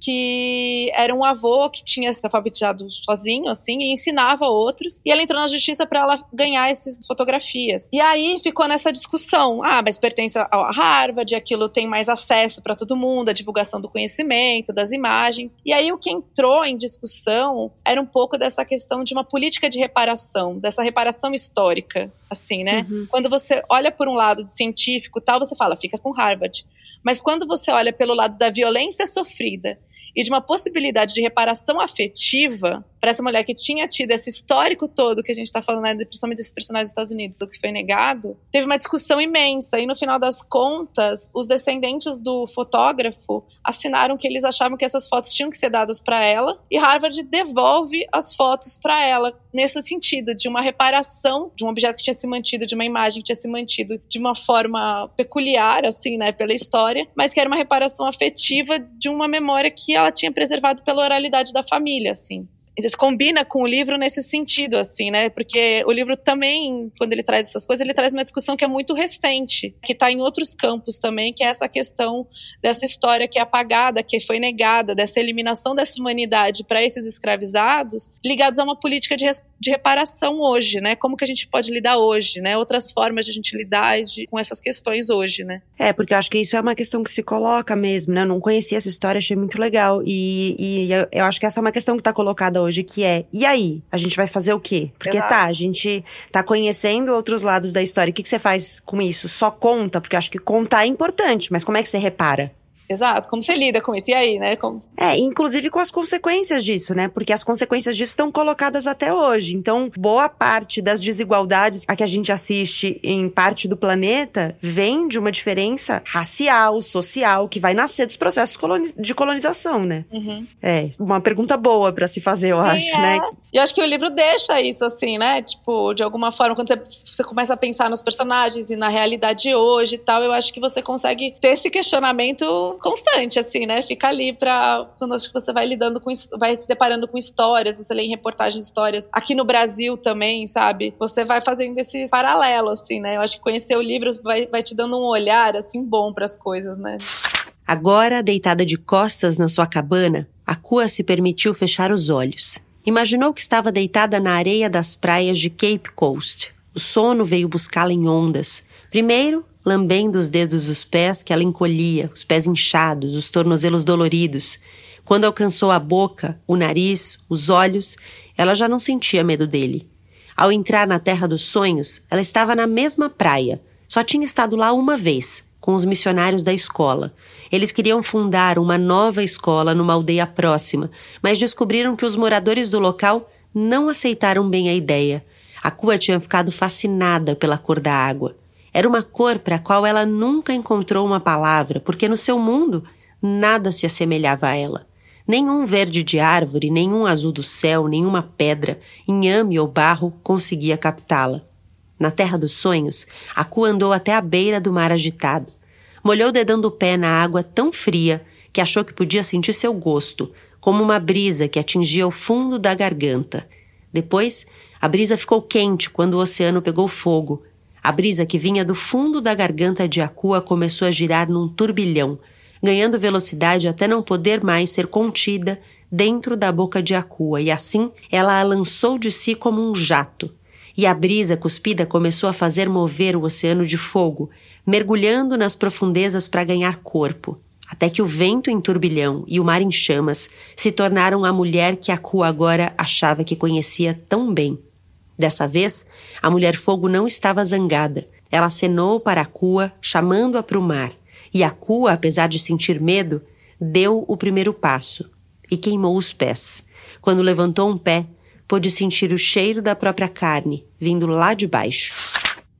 que era um avô que tinha se alfabetizado sozinho, assim, e ensinava outros. E ela entrou na justiça para ela ganhar essas fotografias. E aí ficou nessa discussão: ah, mas pertence a Harvard, aquilo tem mais acesso para todo mundo, a divulgação do conhecimento, das imagens. E aí o que entrou em discussão era um pouco dessa questão de uma política de reparação, dessa reparação histórica, assim, né? Uhum. Quando você olha por um lado científico tal, você fala, fica com Harvard. Mas quando você olha pelo lado da violência sofrida e de uma possibilidade de reparação afetiva, para essa mulher que tinha tido esse histórico todo que a gente está falando, né, principalmente desses personagens dos Estados Unidos, do que foi negado, teve uma discussão imensa. E no final das contas, os descendentes do fotógrafo assinaram que eles achavam que essas fotos tinham que ser dadas para ela, e Harvard devolve as fotos para ela, nesse sentido, de uma reparação de um objeto que tinha se mantido, de uma imagem que tinha se mantido de uma forma peculiar, assim, né, pela história, mas que era uma reparação afetiva de uma memória que ela tinha preservado pela oralidade da família, assim eles combina com o livro nesse sentido, assim, né? Porque o livro também, quando ele traz essas coisas, ele traz uma discussão que é muito recente, que está em outros campos também, que é essa questão dessa história que é apagada, que foi negada, dessa eliminação dessa humanidade para esses escravizados, ligados a uma política de, de reparação hoje, né? Como que a gente pode lidar hoje, né? Outras formas de a gente lidar de, com essas questões hoje, né? É, porque eu acho que isso é uma questão que se coloca mesmo, né? Eu não conhecia essa história, achei muito legal. E, e eu, eu acho que essa é uma questão que está colocada hoje hoje, que é, e aí? A gente vai fazer o quê? Porque Exato. tá, a gente tá conhecendo outros lados da história. O que, que você faz com isso? Só conta? Porque eu acho que contar é importante, mas como é que você repara? Exato. Como você lida com isso? E aí, né? Como... É, inclusive com as consequências disso, né? Porque as consequências disso estão colocadas até hoje. Então, boa parte das desigualdades a que a gente assiste em parte do planeta vem de uma diferença racial, social, que vai nascer dos processos de colonização, né? Uhum. É, uma pergunta boa para se fazer, eu Sim, acho, é. né? E eu acho que o livro deixa isso, assim, né? Tipo, de alguma forma, quando você, você começa a pensar nos personagens e na realidade de hoje e tal, eu acho que você consegue ter esse questionamento constante, assim, né? Fica ali pra. Quando você vai lidando com. vai se deparando com histórias, você lê em reportagens histórias. Aqui no Brasil também, sabe? Você vai fazendo esse paralelo, assim, né? Eu acho que conhecer o livro vai, vai te dando um olhar, assim, bom para as coisas, né? Agora, deitada de costas na sua cabana, a Kua se permitiu fechar os olhos. Imaginou que estava deitada na areia das praias de Cape Coast. O sono veio buscá-la em ondas. Primeiro, lambendo os dedos dos pés que ela encolhia, os pés inchados, os tornozelos doloridos. Quando alcançou a boca, o nariz, os olhos, ela já não sentia medo dele. Ao entrar na Terra dos Sonhos, ela estava na mesma praia. Só tinha estado lá uma vez, com os missionários da escola. Eles queriam fundar uma nova escola numa aldeia próxima, mas descobriram que os moradores do local não aceitaram bem a ideia. A Cua tinha ficado fascinada pela cor da água. Era uma cor para a qual ela nunca encontrou uma palavra, porque no seu mundo nada se assemelhava a ela. Nenhum verde de árvore, nenhum azul do céu, nenhuma pedra, inhame ou barro conseguia captá-la. Na terra dos sonhos, a Cu andou até a beira do mar agitado. Molhou o dedão do pé na água tão fria que achou que podia sentir seu gosto, como uma brisa que atingia o fundo da garganta. Depois, a brisa ficou quente quando o oceano pegou fogo. A brisa que vinha do fundo da garganta de Akua começou a girar num turbilhão, ganhando velocidade até não poder mais ser contida dentro da boca de Akua, e assim ela a lançou de si como um jato. E a brisa cuspida começou a fazer mover o oceano de fogo, mergulhando nas profundezas para ganhar corpo, até que o vento em turbilhão e o mar em chamas se tornaram a mulher que a Ku agora achava que conhecia tão bem. Dessa vez, a mulher fogo não estava zangada. Ela acenou para a Kua, chamando-a para o mar, e a Kua, apesar de sentir medo, deu o primeiro passo e queimou os pés. Quando levantou um pé, pôde sentir o cheiro da própria carne vindo lá de baixo.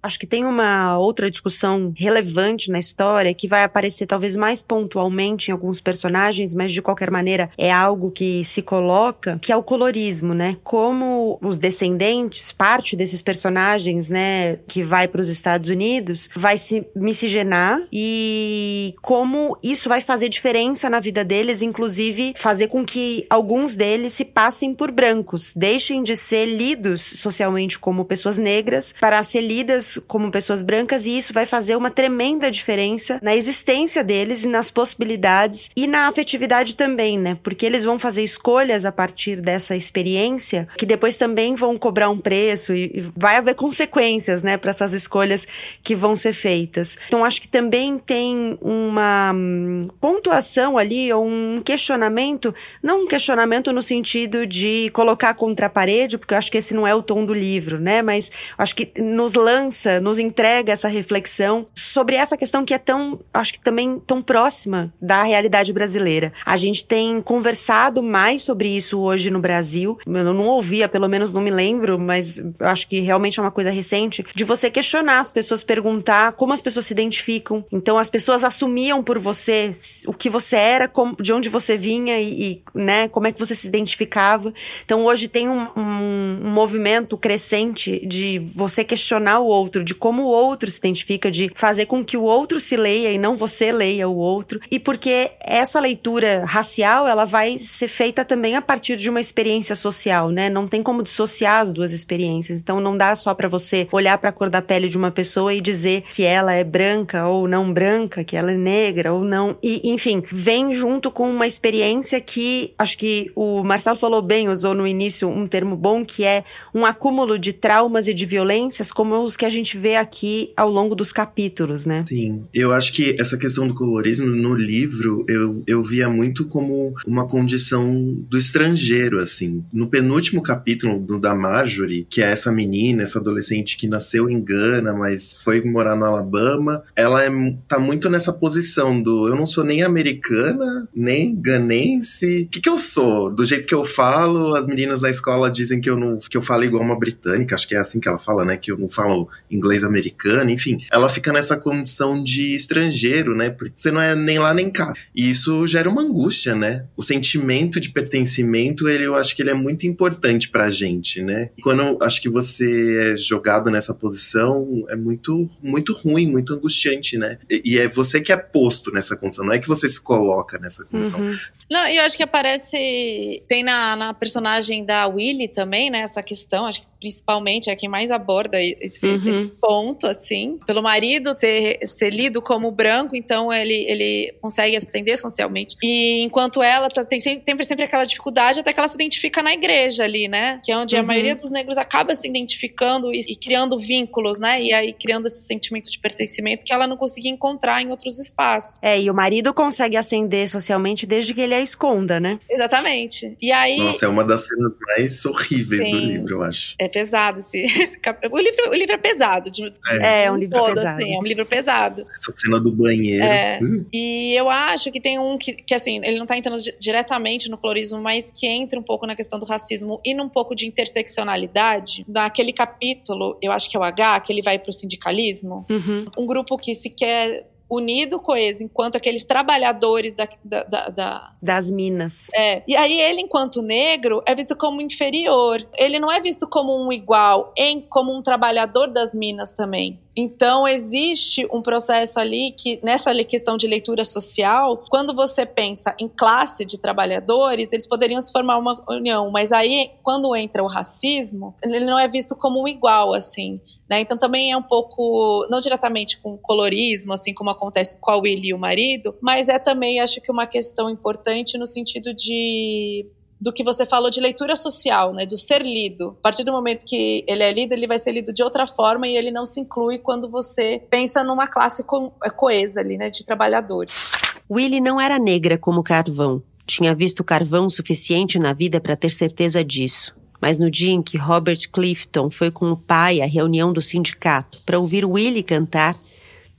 Acho que tem uma outra discussão relevante na história que vai aparecer talvez mais pontualmente em alguns personagens, mas de qualquer maneira é algo que se coloca, que é o colorismo, né? Como os descendentes, parte desses personagens, né, que vai para os Estados Unidos, vai se miscigenar e como isso vai fazer diferença na vida deles, inclusive fazer com que alguns deles se passem por brancos, deixem de ser lidos socialmente como pessoas negras para ser lidas como pessoas brancas e isso vai fazer uma tremenda diferença na existência deles e nas possibilidades e na afetividade também, né? Porque eles vão fazer escolhas a partir dessa experiência que depois também vão cobrar um preço e vai haver consequências, né, para essas escolhas que vão ser feitas. Então acho que também tem uma hum, pontuação ali ou um questionamento, não um questionamento no sentido de colocar contra a parede, porque eu acho que esse não é o tom do livro, né? Mas acho que nos lança nos entrega essa reflexão sobre essa questão que é tão, acho que também tão próxima da realidade brasileira. A gente tem conversado mais sobre isso hoje no Brasil. Eu não ouvia, pelo menos não me lembro, mas acho que realmente é uma coisa recente, de você questionar as pessoas, perguntar como as pessoas se identificam. Então as pessoas assumiam por você o que você era, como, de onde você vinha e, e, né, como é que você se identificava. Então hoje tem um, um, um movimento crescente de você questionar o outro, de como o outro se identifica, de fazer com que o outro se leia e não você leia o outro. E porque essa leitura racial, ela vai ser feita também a partir de uma experiência social, né? Não tem como dissociar as duas experiências. Então não dá só para você olhar para a cor da pele de uma pessoa e dizer que ela é branca ou não branca, que ela é negra ou não. E enfim, vem junto com uma experiência que acho que o Marcelo falou bem, usou no início um termo bom que é um acúmulo de traumas e de violências como os que a gente vê aqui ao longo dos capítulos né? Sim, eu acho que essa questão do colorismo no livro eu, eu via muito como uma condição do estrangeiro, assim. No penúltimo capítulo do da Marjorie, que é essa menina, essa adolescente que nasceu em Gana, mas foi morar no Alabama, ela é, tá muito nessa posição do eu não sou nem americana, nem ganense. O que, que eu sou? Do jeito que eu falo, as meninas da escola dizem que eu não que eu falo igual uma britânica, acho que é assim que ela fala, né? Que eu não falo inglês americano, enfim. Ela fica nessa condição de estrangeiro, né? Porque você não é nem lá nem cá. E isso gera uma angústia, né? O sentimento de pertencimento, ele, eu acho que ele é muito importante pra gente, né? E quando eu acho que você é jogado nessa posição, é muito, muito ruim, muito angustiante, né? E, e é você que é posto nessa condição, não é que você se coloca nessa condição. Uhum. Não, eu acho que aparece. Tem na, na personagem da Willy também, né? Essa questão, acho que principalmente é quem mais aborda esse, uhum. esse, ponto, assim. Pelo marido ser, ser lido como branco, então ele, ele consegue ascender socialmente. E enquanto ela tá, tem sempre, sempre aquela dificuldade, até que ela se identifica na igreja ali, né? Que é onde uhum. a maioria dos negros acaba se identificando e, e, criando vínculos, né? E aí criando esse sentimento de pertencimento que ela não conseguia encontrar em outros espaços. É, e o marido consegue ascender socialmente desde que ele a esconda, né? Exatamente. E aí. Nossa, é uma das cenas mais horríveis Sim. do livro, eu acho. É pesado esse, [LAUGHS] esse cap... o livro O livro é pesado. De, é, é um livro todo, pesado. Assim, é um livro pesado. Essa cena do banheiro. É. Hum. E eu acho que tem um que, que, assim, ele não tá entrando diretamente no colorismo, mas que entra um pouco na questão do racismo e num pouco de interseccionalidade. Naquele capítulo, eu acho que é o H, que ele vai pro sindicalismo. Uhum. Um grupo que se quer unido, coeso, enquanto aqueles trabalhadores da, da, da, da, das minas. É. E aí ele, enquanto negro, é visto como inferior. Ele não é visto como um igual, em como um trabalhador das minas também. Então, existe um processo ali que, nessa questão de leitura social, quando você pensa em classe de trabalhadores, eles poderiam se formar uma união, mas aí, quando entra o racismo, ele não é visto como um igual, assim. Né? Então, também é um pouco, não diretamente com colorismo, assim como acontece com a Willy e o marido, mas é também, acho que, uma questão importante no sentido de do que você falou de leitura social, né, do ser lido. A partir do momento que ele é lido, ele vai ser lido de outra forma e ele não se inclui quando você pensa numa classe co é, coesa ali, né, de trabalhadores. Willie não era negra como carvão. Tinha visto carvão suficiente na vida para ter certeza disso. Mas no dia em que Robert Clifton foi com o pai à reunião do sindicato para ouvir Willie cantar,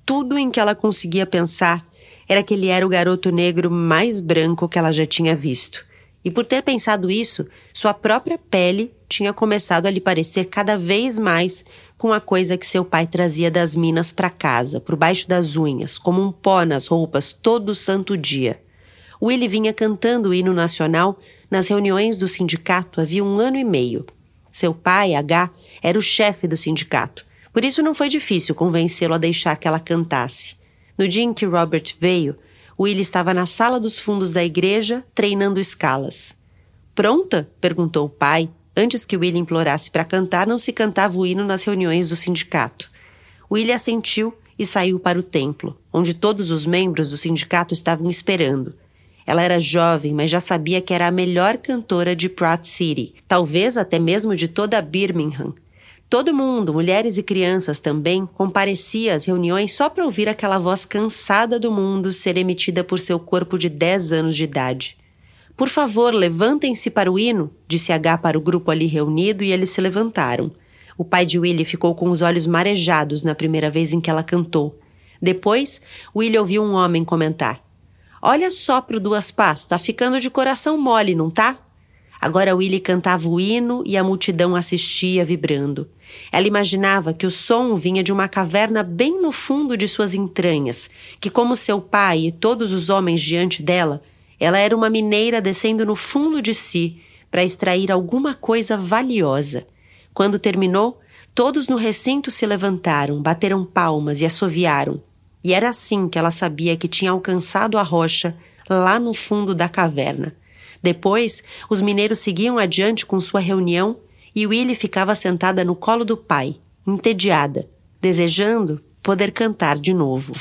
tudo em que ela conseguia pensar era que ele era o garoto negro mais branco que ela já tinha visto. E por ter pensado isso, sua própria pele tinha começado a lhe parecer cada vez mais com a coisa que seu pai trazia das minas para casa, por baixo das unhas, como um pó nas roupas todo santo dia. Willie vinha cantando o hino nacional nas reuniões do sindicato havia um ano e meio. Seu pai, H, era o chefe do sindicato, por isso não foi difícil convencê-lo a deixar que ela cantasse. No dia em que Robert veio, Willie estava na sala dos fundos da igreja, treinando escalas. Pronta? perguntou o pai. Antes que Willie implorasse para cantar, não se cantava o hino nas reuniões do sindicato. Willie assentiu e saiu para o templo, onde todos os membros do sindicato estavam esperando. Ela era jovem, mas já sabia que era a melhor cantora de Pratt City, talvez até mesmo de toda Birmingham. Todo mundo, mulheres e crianças também, comparecia às reuniões só para ouvir aquela voz cansada do mundo ser emitida por seu corpo de 10 anos de idade. Por favor, levantem-se para o hino, disse H para o grupo ali reunido e eles se levantaram. O pai de Willie ficou com os olhos marejados na primeira vez em que ela cantou. Depois, Willie ouviu um homem comentar: Olha só pro Duas Pás, tá ficando de coração mole, não tá? Agora Willie cantava o hino e a multidão assistia vibrando. Ela imaginava que o som vinha de uma caverna bem no fundo de suas entranhas, que, como seu pai e todos os homens diante dela, ela era uma mineira descendo no fundo de si para extrair alguma coisa valiosa. Quando terminou, todos no recinto se levantaram, bateram palmas e assoviaram. E era assim que ela sabia que tinha alcançado a rocha lá no fundo da caverna. Depois, os mineiros seguiam adiante com sua reunião e Willie ficava sentada no colo do pai, entediada, desejando poder cantar de novo.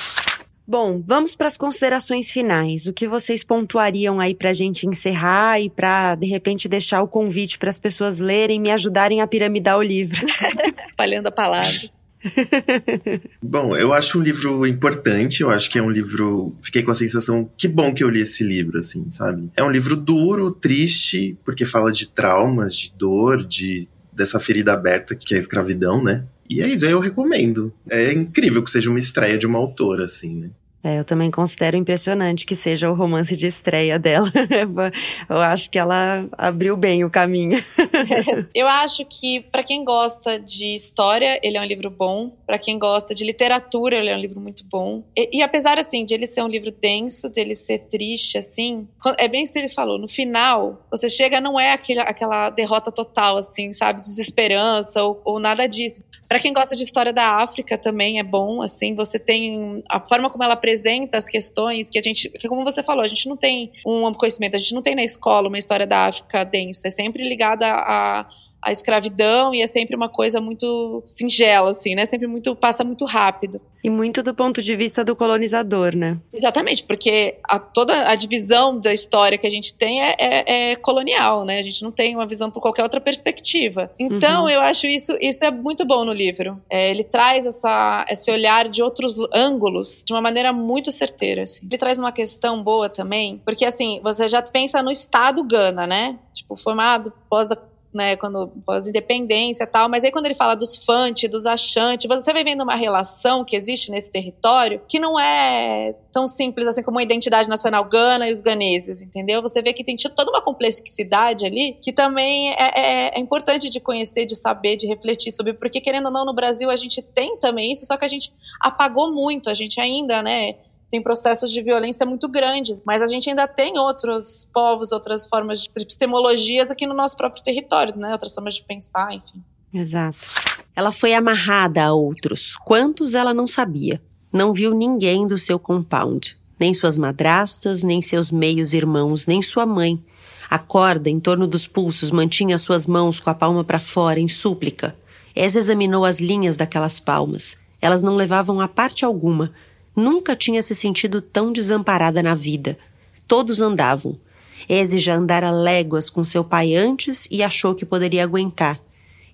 Bom, vamos para as considerações finais. O que vocês pontuariam aí para a gente encerrar e para, de repente, deixar o convite para as pessoas lerem e me ajudarem a piramidar o livro? [LAUGHS] Espalhando a palavra. [LAUGHS] Bom, eu acho um livro importante, eu acho que é um livro. Fiquei com a sensação, que bom que eu li esse livro, assim, sabe? É um livro duro, triste, porque fala de traumas, de dor, de dessa ferida aberta que é a escravidão, né? E é isso, eu recomendo. É incrível que seja uma estreia de uma autora, assim, né? É, eu também considero impressionante que seja o romance de estreia dela. [LAUGHS] eu acho que ela abriu bem o caminho. [LAUGHS] eu acho que para quem gosta de história, ele é um livro bom. Para quem gosta de literatura, ele é um livro muito bom. E, e, apesar assim de ele ser um livro denso, dele ser triste, assim, é bem isso que ele falou. No final, você chega não é aquele, aquela derrota total, assim, sabe, desesperança ou, ou nada disso. Para quem gosta de história da África também é bom, assim, você tem a forma como ela apresenta as questões que a gente, que como você falou, a gente não tem um conhecimento, a gente não tem na escola uma história da África densa, é sempre ligada a a escravidão e é sempre uma coisa muito singela, assim, né? Sempre muito passa muito rápido. E muito do ponto de vista do colonizador, né? Exatamente, porque a, toda a divisão da história que a gente tem é, é, é colonial, né? A gente não tem uma visão por qualquer outra perspectiva. Então, uhum. eu acho isso isso é muito bom no livro. É, ele traz essa, esse olhar de outros ângulos de uma maneira muito certeira. Assim. Ele traz uma questão boa também, porque assim você já pensa no Estado Gana, né? Tipo formado pós né, quando pós-independência tal, mas aí quando ele fala dos Fante, dos Achante, você vai vendo uma relação que existe nesse território que não é tão simples assim como a identidade nacional gana e os ganeses, entendeu? Você vê que tem toda uma complexidade ali que também é, é, é importante de conhecer, de saber, de refletir sobre, porque querendo ou não, no Brasil a gente tem também isso, só que a gente apagou muito, a gente ainda, né, tem processos de violência muito grandes, mas a gente ainda tem outros povos, outras formas de epistemologias aqui no nosso próprio território, né? Outras formas de pensar, enfim. Exato. Ela foi amarrada a outros. Quantos ela não sabia? Não viu ninguém do seu compound, nem suas madrastas, nem seus meios irmãos, nem sua mãe. A corda em torno dos pulsos mantinha suas mãos com a palma para fora, em súplica. Esa examinou as linhas daquelas palmas. Elas não levavam a parte alguma, Nunca tinha se sentido tão desamparada na vida. Todos andavam. Eze já andara léguas com seu pai antes e achou que poderia aguentar.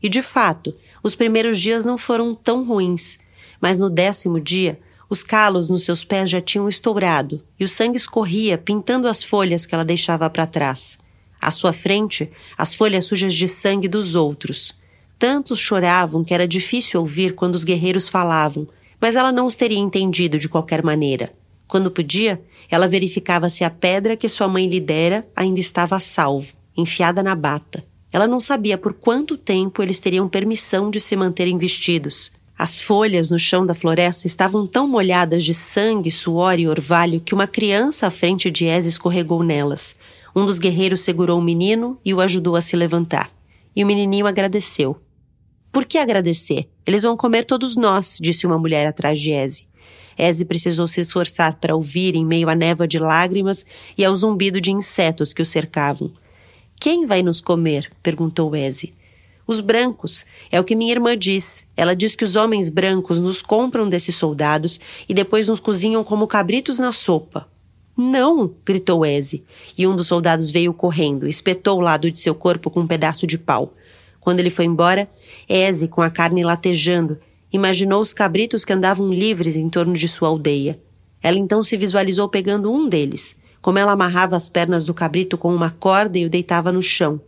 E de fato, os primeiros dias não foram tão ruins, mas no décimo dia, os calos nos seus pés já tinham estourado e o sangue escorria, pintando as folhas que ela deixava para trás. À sua frente, as folhas sujas de sangue dos outros. Tantos choravam que era difícil ouvir quando os guerreiros falavam, mas ela não os teria entendido de qualquer maneira. Quando podia, ela verificava se a pedra que sua mãe lhe dera ainda estava a salvo, enfiada na bata. Ela não sabia por quanto tempo eles teriam permissão de se manterem vestidos. As folhas no chão da floresta estavam tão molhadas de sangue, suor e orvalho que uma criança à frente de Ez escorregou nelas. Um dos guerreiros segurou o menino e o ajudou a se levantar. E o menininho agradeceu. Por que agradecer? Eles vão comer todos nós, disse uma mulher atrás de Eze. Eze precisou se esforçar para ouvir em meio à névoa de lágrimas e ao zumbido de insetos que o cercavam. Quem vai nos comer? perguntou Eze. Os brancos. É o que minha irmã diz. Ela diz que os homens brancos nos compram desses soldados e depois nos cozinham como cabritos na sopa. Não! gritou Eze. E um dos soldados veio correndo, espetou o lado de seu corpo com um pedaço de pau. Quando ele foi embora, Eze, com a carne latejando, imaginou os cabritos que andavam livres em torno de sua aldeia. Ela então se visualizou pegando um deles, como ela amarrava as pernas do cabrito com uma corda e o deitava no chão,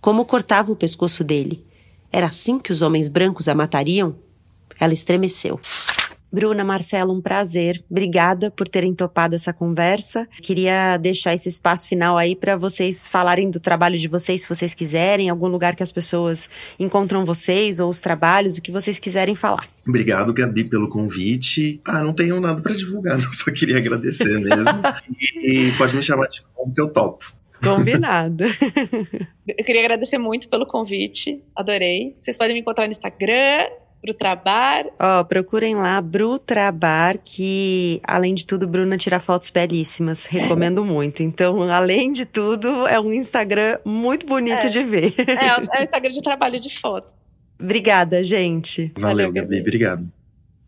como cortava o pescoço dele. Era assim que os homens brancos a matariam? Ela estremeceu. Bruna, Marcelo, um prazer. Obrigada por terem topado essa conversa. Queria deixar esse espaço final aí para vocês falarem do trabalho de vocês, se vocês quiserem, algum lugar que as pessoas encontram vocês ou os trabalhos, o que vocês quiserem falar. Obrigado, Gabi, pelo convite. Ah, não tenho nada para divulgar, [LAUGHS] não. só queria agradecer mesmo. e pode me chamar de novo que eu topo. Combinado. [LAUGHS] eu queria agradecer muito pelo convite, adorei. Vocês podem me encontrar no Instagram, Brutrabar. Ó, oh, procurem lá Brutrabar, que além de tudo, Bruna tira fotos belíssimas. Recomendo muito. Então, além de tudo, é um Instagram muito bonito é. de ver. É, é um Instagram de trabalho de foto. Obrigada, gente. Valeu, Valeu Gabi. Gabi. Obrigado.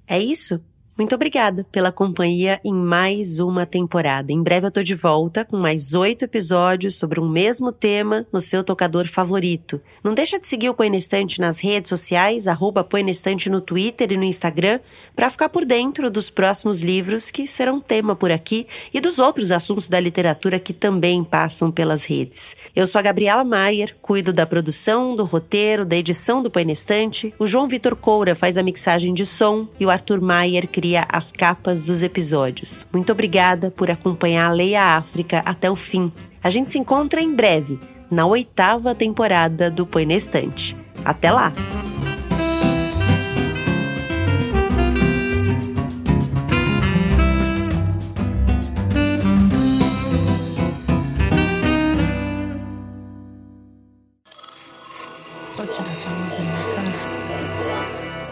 É isso? Muito obrigada pela companhia em mais uma temporada. Em breve eu tô de volta com mais oito episódios sobre um mesmo tema no seu tocador favorito. Não deixa de seguir o Põe na Estante nas redes sociais, arroba Põe na Estante no Twitter e no Instagram, para ficar por dentro dos próximos livros que serão tema por aqui e dos outros assuntos da literatura que também passam pelas redes. Eu sou a Gabriela Maier, cuido da produção, do roteiro, da edição do Põe na Estante. O João Vitor Coura faz a mixagem de som e o Arthur Maier as capas dos episódios. Muito obrigada por acompanhar a Leia África até o fim. A gente se encontra em breve, na oitava temporada do Põe na Estante. Até lá!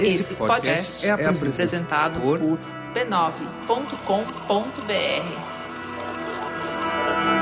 Esse, podcast, é, é apresentado, apresentado por b9.com.br.